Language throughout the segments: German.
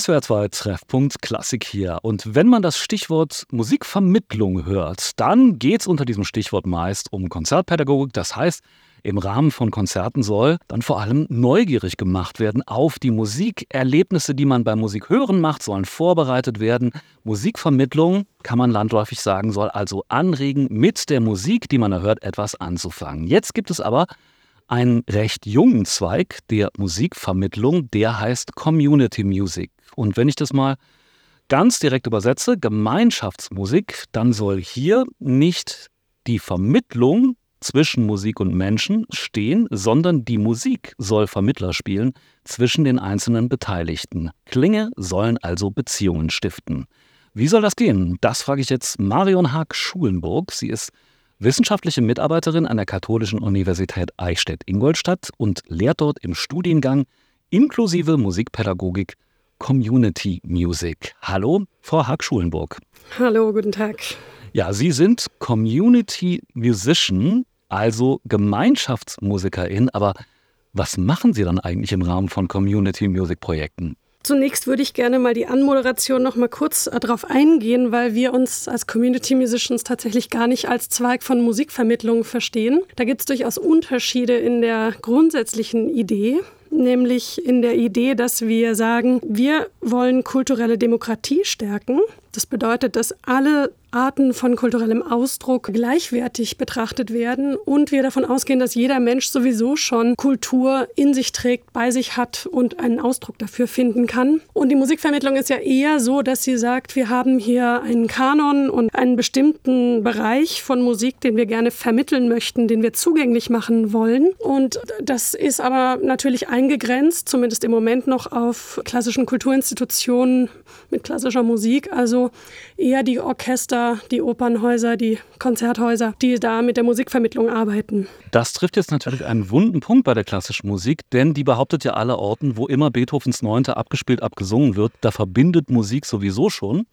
SWR 2 Treffpunkt Klassik hier. Und wenn man das Stichwort Musikvermittlung hört, dann geht es unter diesem Stichwort meist um Konzertpädagogik. Das heißt, im Rahmen von Konzerten soll dann vor allem neugierig gemacht werden auf die Musikerlebnisse, die man beim Musikhören macht, sollen vorbereitet werden. Musikvermittlung, kann man landläufig sagen, soll also anregen, mit der Musik, die man erhört, etwas anzufangen. Jetzt gibt es aber einen recht jungen Zweig der Musikvermittlung, der heißt Community Music. Und wenn ich das mal ganz direkt übersetze, Gemeinschaftsmusik, dann soll hier nicht die Vermittlung zwischen Musik und Menschen stehen, sondern die Musik soll Vermittler spielen zwischen den einzelnen Beteiligten. Klinge sollen also Beziehungen stiften. Wie soll das gehen? Das frage ich jetzt Marion Haag-Schulenburg. Sie ist wissenschaftliche Mitarbeiterin an der Katholischen Universität Eichstätt-Ingolstadt und lehrt dort im Studiengang inklusive Musikpädagogik Community Music. Hallo, Frau Haag-Schulenburg. Hallo, guten Tag. Ja, Sie sind Community Musician also Gemeinschaftsmusikerin. Aber was machen Sie dann eigentlich im Rahmen von Community Music Projekten? Zunächst würde ich gerne mal die Anmoderation noch mal kurz äh, darauf eingehen, weil wir uns als Community Musicians tatsächlich gar nicht als Zweig von Musikvermittlung verstehen. Da gibt es durchaus Unterschiede in der grundsätzlichen Idee nämlich in der Idee, dass wir sagen, wir wollen kulturelle Demokratie stärken. Das bedeutet, dass alle Arten von kulturellem Ausdruck gleichwertig betrachtet werden und wir davon ausgehen, dass jeder Mensch sowieso schon Kultur in sich trägt, bei sich hat und einen Ausdruck dafür finden kann. Und die Musikvermittlung ist ja eher so, dass sie sagt, wir haben hier einen Kanon und einen bestimmten Bereich von Musik, den wir gerne vermitteln möchten, den wir zugänglich machen wollen. Und das ist aber natürlich eingegrenzt, zumindest im Moment noch auf klassischen Kulturinstitutionen mit klassischer Musik, also eher die Orchester die Opernhäuser, die Konzerthäuser, die da mit der Musikvermittlung arbeiten. Das trifft jetzt natürlich einen wunden Punkt bei der klassischen Musik, denn die behauptet ja alle Orten, wo immer Beethovens Neunte abgespielt, abgesungen wird, da verbindet Musik sowieso schon.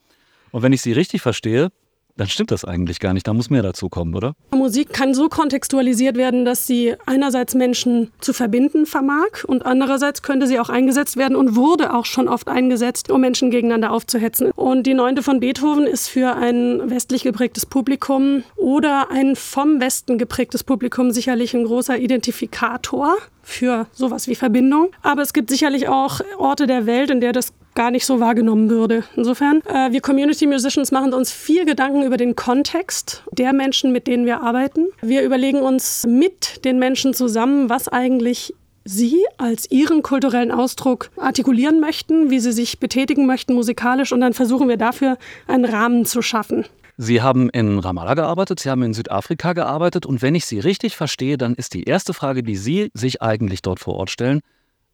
Und wenn ich Sie richtig verstehe, dann stimmt das eigentlich gar nicht. Da muss mehr dazu kommen, oder? Musik kann so kontextualisiert werden, dass sie einerseits Menschen zu verbinden vermag und andererseits könnte sie auch eingesetzt werden und wurde auch schon oft eingesetzt, um Menschen gegeneinander aufzuhetzen. Und die Neunte von Beethoven ist für ein westlich geprägtes Publikum oder ein vom Westen geprägtes Publikum sicherlich ein großer Identifikator für sowas wie Verbindung. Aber es gibt sicherlich auch Orte der Welt, in der das gar nicht so wahrgenommen würde. Insofern, äh, wir Community Musicians machen uns viel Gedanken über den Kontext der Menschen, mit denen wir arbeiten. Wir überlegen uns mit den Menschen zusammen, was eigentlich Sie als Ihren kulturellen Ausdruck artikulieren möchten, wie Sie sich betätigen möchten musikalisch und dann versuchen wir dafür einen Rahmen zu schaffen. Sie haben in Ramallah gearbeitet, Sie haben in Südafrika gearbeitet und wenn ich Sie richtig verstehe, dann ist die erste Frage, die Sie sich eigentlich dort vor Ort stellen,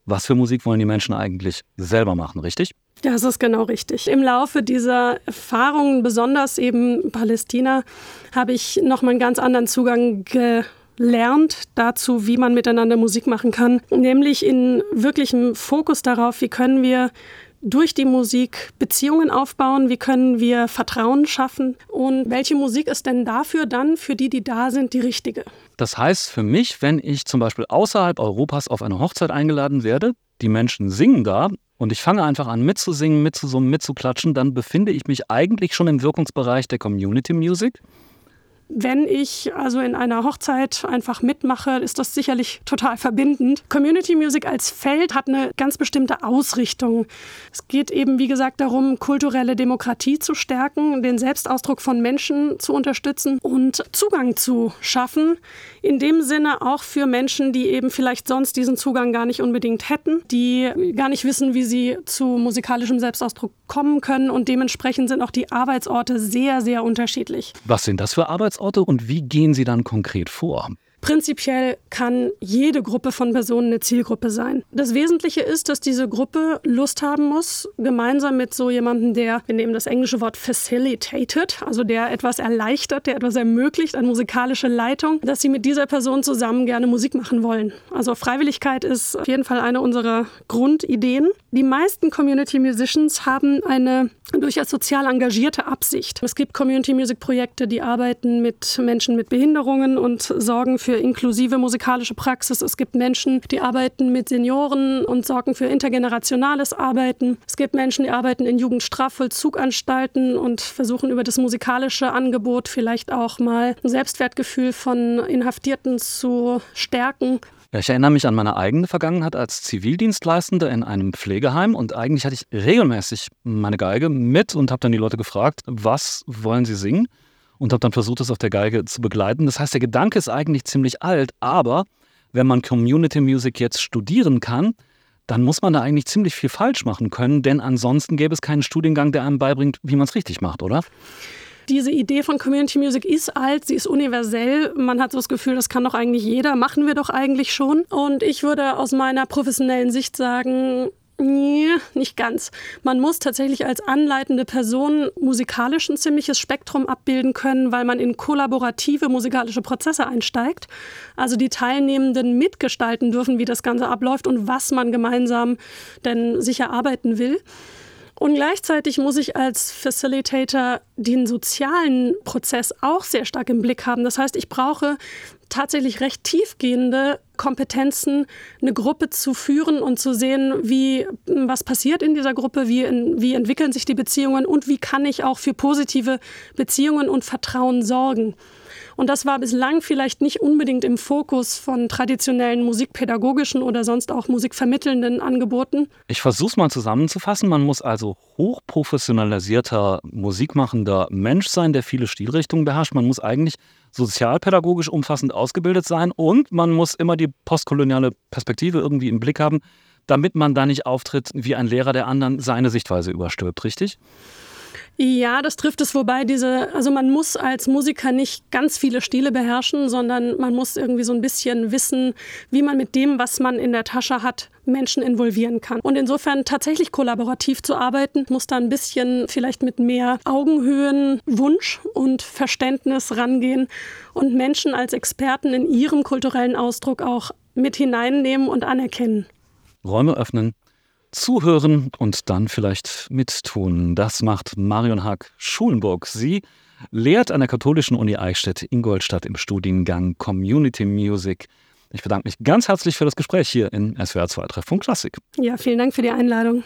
was für Musik wollen die Menschen eigentlich selber machen, richtig? Das ist genau richtig. Im Laufe dieser Erfahrungen, besonders eben Palästina, habe ich nochmal einen ganz anderen Zugang gelernt dazu, wie man miteinander Musik machen kann, nämlich in wirklichem Fokus darauf, wie können wir durch die Musik Beziehungen aufbauen? Wie können wir Vertrauen schaffen? Und welche Musik ist denn dafür dann, für die, die da sind, die richtige? Das heißt für mich, wenn ich zum Beispiel außerhalb Europas auf eine Hochzeit eingeladen werde, die Menschen singen da und ich fange einfach an mitzusingen, mitzusummen, mitzuklatschen, dann befinde ich mich eigentlich schon im Wirkungsbereich der Community Music. Wenn ich also in einer Hochzeit einfach mitmache, ist das sicherlich total verbindend. Community Music als Feld hat eine ganz bestimmte Ausrichtung. Es geht eben, wie gesagt, darum, kulturelle Demokratie zu stärken, den Selbstausdruck von Menschen zu unterstützen und Zugang zu schaffen. In dem Sinne auch für Menschen, die eben vielleicht sonst diesen Zugang gar nicht unbedingt hätten, die gar nicht wissen, wie sie zu musikalischem Selbstausdruck kommen können. Und dementsprechend sind auch die Arbeitsorte sehr, sehr unterschiedlich. Was sind das für Arbeitsorte? Einsatzorte und wie gehen Sie dann konkret vor? Prinzipiell kann jede Gruppe von Personen eine Zielgruppe sein. Das Wesentliche ist, dass diese Gruppe Lust haben muss, gemeinsam mit so jemandem, der, wir nehmen das englische Wort facilitated, also der etwas erleichtert, der etwas ermöglicht, eine musikalische Leitung, dass sie mit dieser Person zusammen gerne Musik machen wollen. Also Freiwilligkeit ist auf jeden Fall eine unserer Grundideen. Die meisten Community Musicians haben eine durchaus sozial engagierte Absicht. Es gibt Community Music Projekte, die arbeiten mit Menschen mit Behinderungen und sorgen für inklusive musikalische Praxis. Es gibt Menschen, die arbeiten mit Senioren und sorgen für intergenerationales Arbeiten. Es gibt Menschen, die arbeiten in Jugendstrafvollzuganstalten und versuchen über das musikalische Angebot vielleicht auch mal ein Selbstwertgefühl von Inhaftierten zu stärken. Ich erinnere mich an meine eigene Vergangenheit als Zivildienstleistender in einem Pflegeheim und eigentlich hatte ich regelmäßig meine Geige mit und habe dann die Leute gefragt, was wollen sie singen? Und habe dann versucht, das auf der Geige zu begleiten. Das heißt, der Gedanke ist eigentlich ziemlich alt, aber wenn man Community Music jetzt studieren kann, dann muss man da eigentlich ziemlich viel falsch machen können, denn ansonsten gäbe es keinen Studiengang, der einem beibringt, wie man es richtig macht, oder? Diese Idee von Community Music ist alt, sie ist universell. Man hat so das Gefühl, das kann doch eigentlich jeder, machen wir doch eigentlich schon. Und ich würde aus meiner professionellen Sicht sagen, Nee, nicht ganz. Man muss tatsächlich als anleitende Person musikalisch ein ziemliches Spektrum abbilden können, weil man in kollaborative musikalische Prozesse einsteigt. Also die Teilnehmenden mitgestalten dürfen, wie das Ganze abläuft und was man gemeinsam denn sicher arbeiten will. Und gleichzeitig muss ich als Facilitator den sozialen Prozess auch sehr stark im Blick haben. Das heißt, ich brauche tatsächlich recht tiefgehende Kompetenzen, eine Gruppe zu führen und zu sehen, wie was passiert in dieser Gruppe, wie, wie entwickeln sich die Beziehungen und wie kann ich auch für positive Beziehungen und Vertrauen sorgen. Und das war bislang vielleicht nicht unbedingt im Fokus von traditionellen musikpädagogischen oder sonst auch musikvermittelnden Angeboten. Ich versuche es mal zusammenzufassen. Man muss also hochprofessionalisierter, musikmachender Mensch sein, der viele Stilrichtungen beherrscht. Man muss eigentlich sozialpädagogisch umfassend ausgebildet sein und man muss immer die postkoloniale Perspektive irgendwie im Blick haben, damit man da nicht auftritt wie ein Lehrer, der anderen seine Sichtweise überstülpt, richtig? Ja, das trifft es, wobei diese, also man muss als Musiker nicht ganz viele Stile beherrschen, sondern man muss irgendwie so ein bisschen wissen, wie man mit dem, was man in der Tasche hat, Menschen involvieren kann. Und insofern tatsächlich kollaborativ zu arbeiten, muss da ein bisschen vielleicht mit mehr Augenhöhen, Wunsch und Verständnis rangehen und Menschen als Experten in ihrem kulturellen Ausdruck auch mit hineinnehmen und anerkennen. Räume öffnen, zuhören und dann vielleicht mittun. Das macht Marion Haag Schulenburg. Sie lehrt an der Katholischen Uni Eichstätt Ingolstadt im Studiengang Community Music. Ich bedanke mich ganz herzlich für das Gespräch hier in SWR 2 Treffpunkt Klassik. Ja, vielen Dank für die Einladung.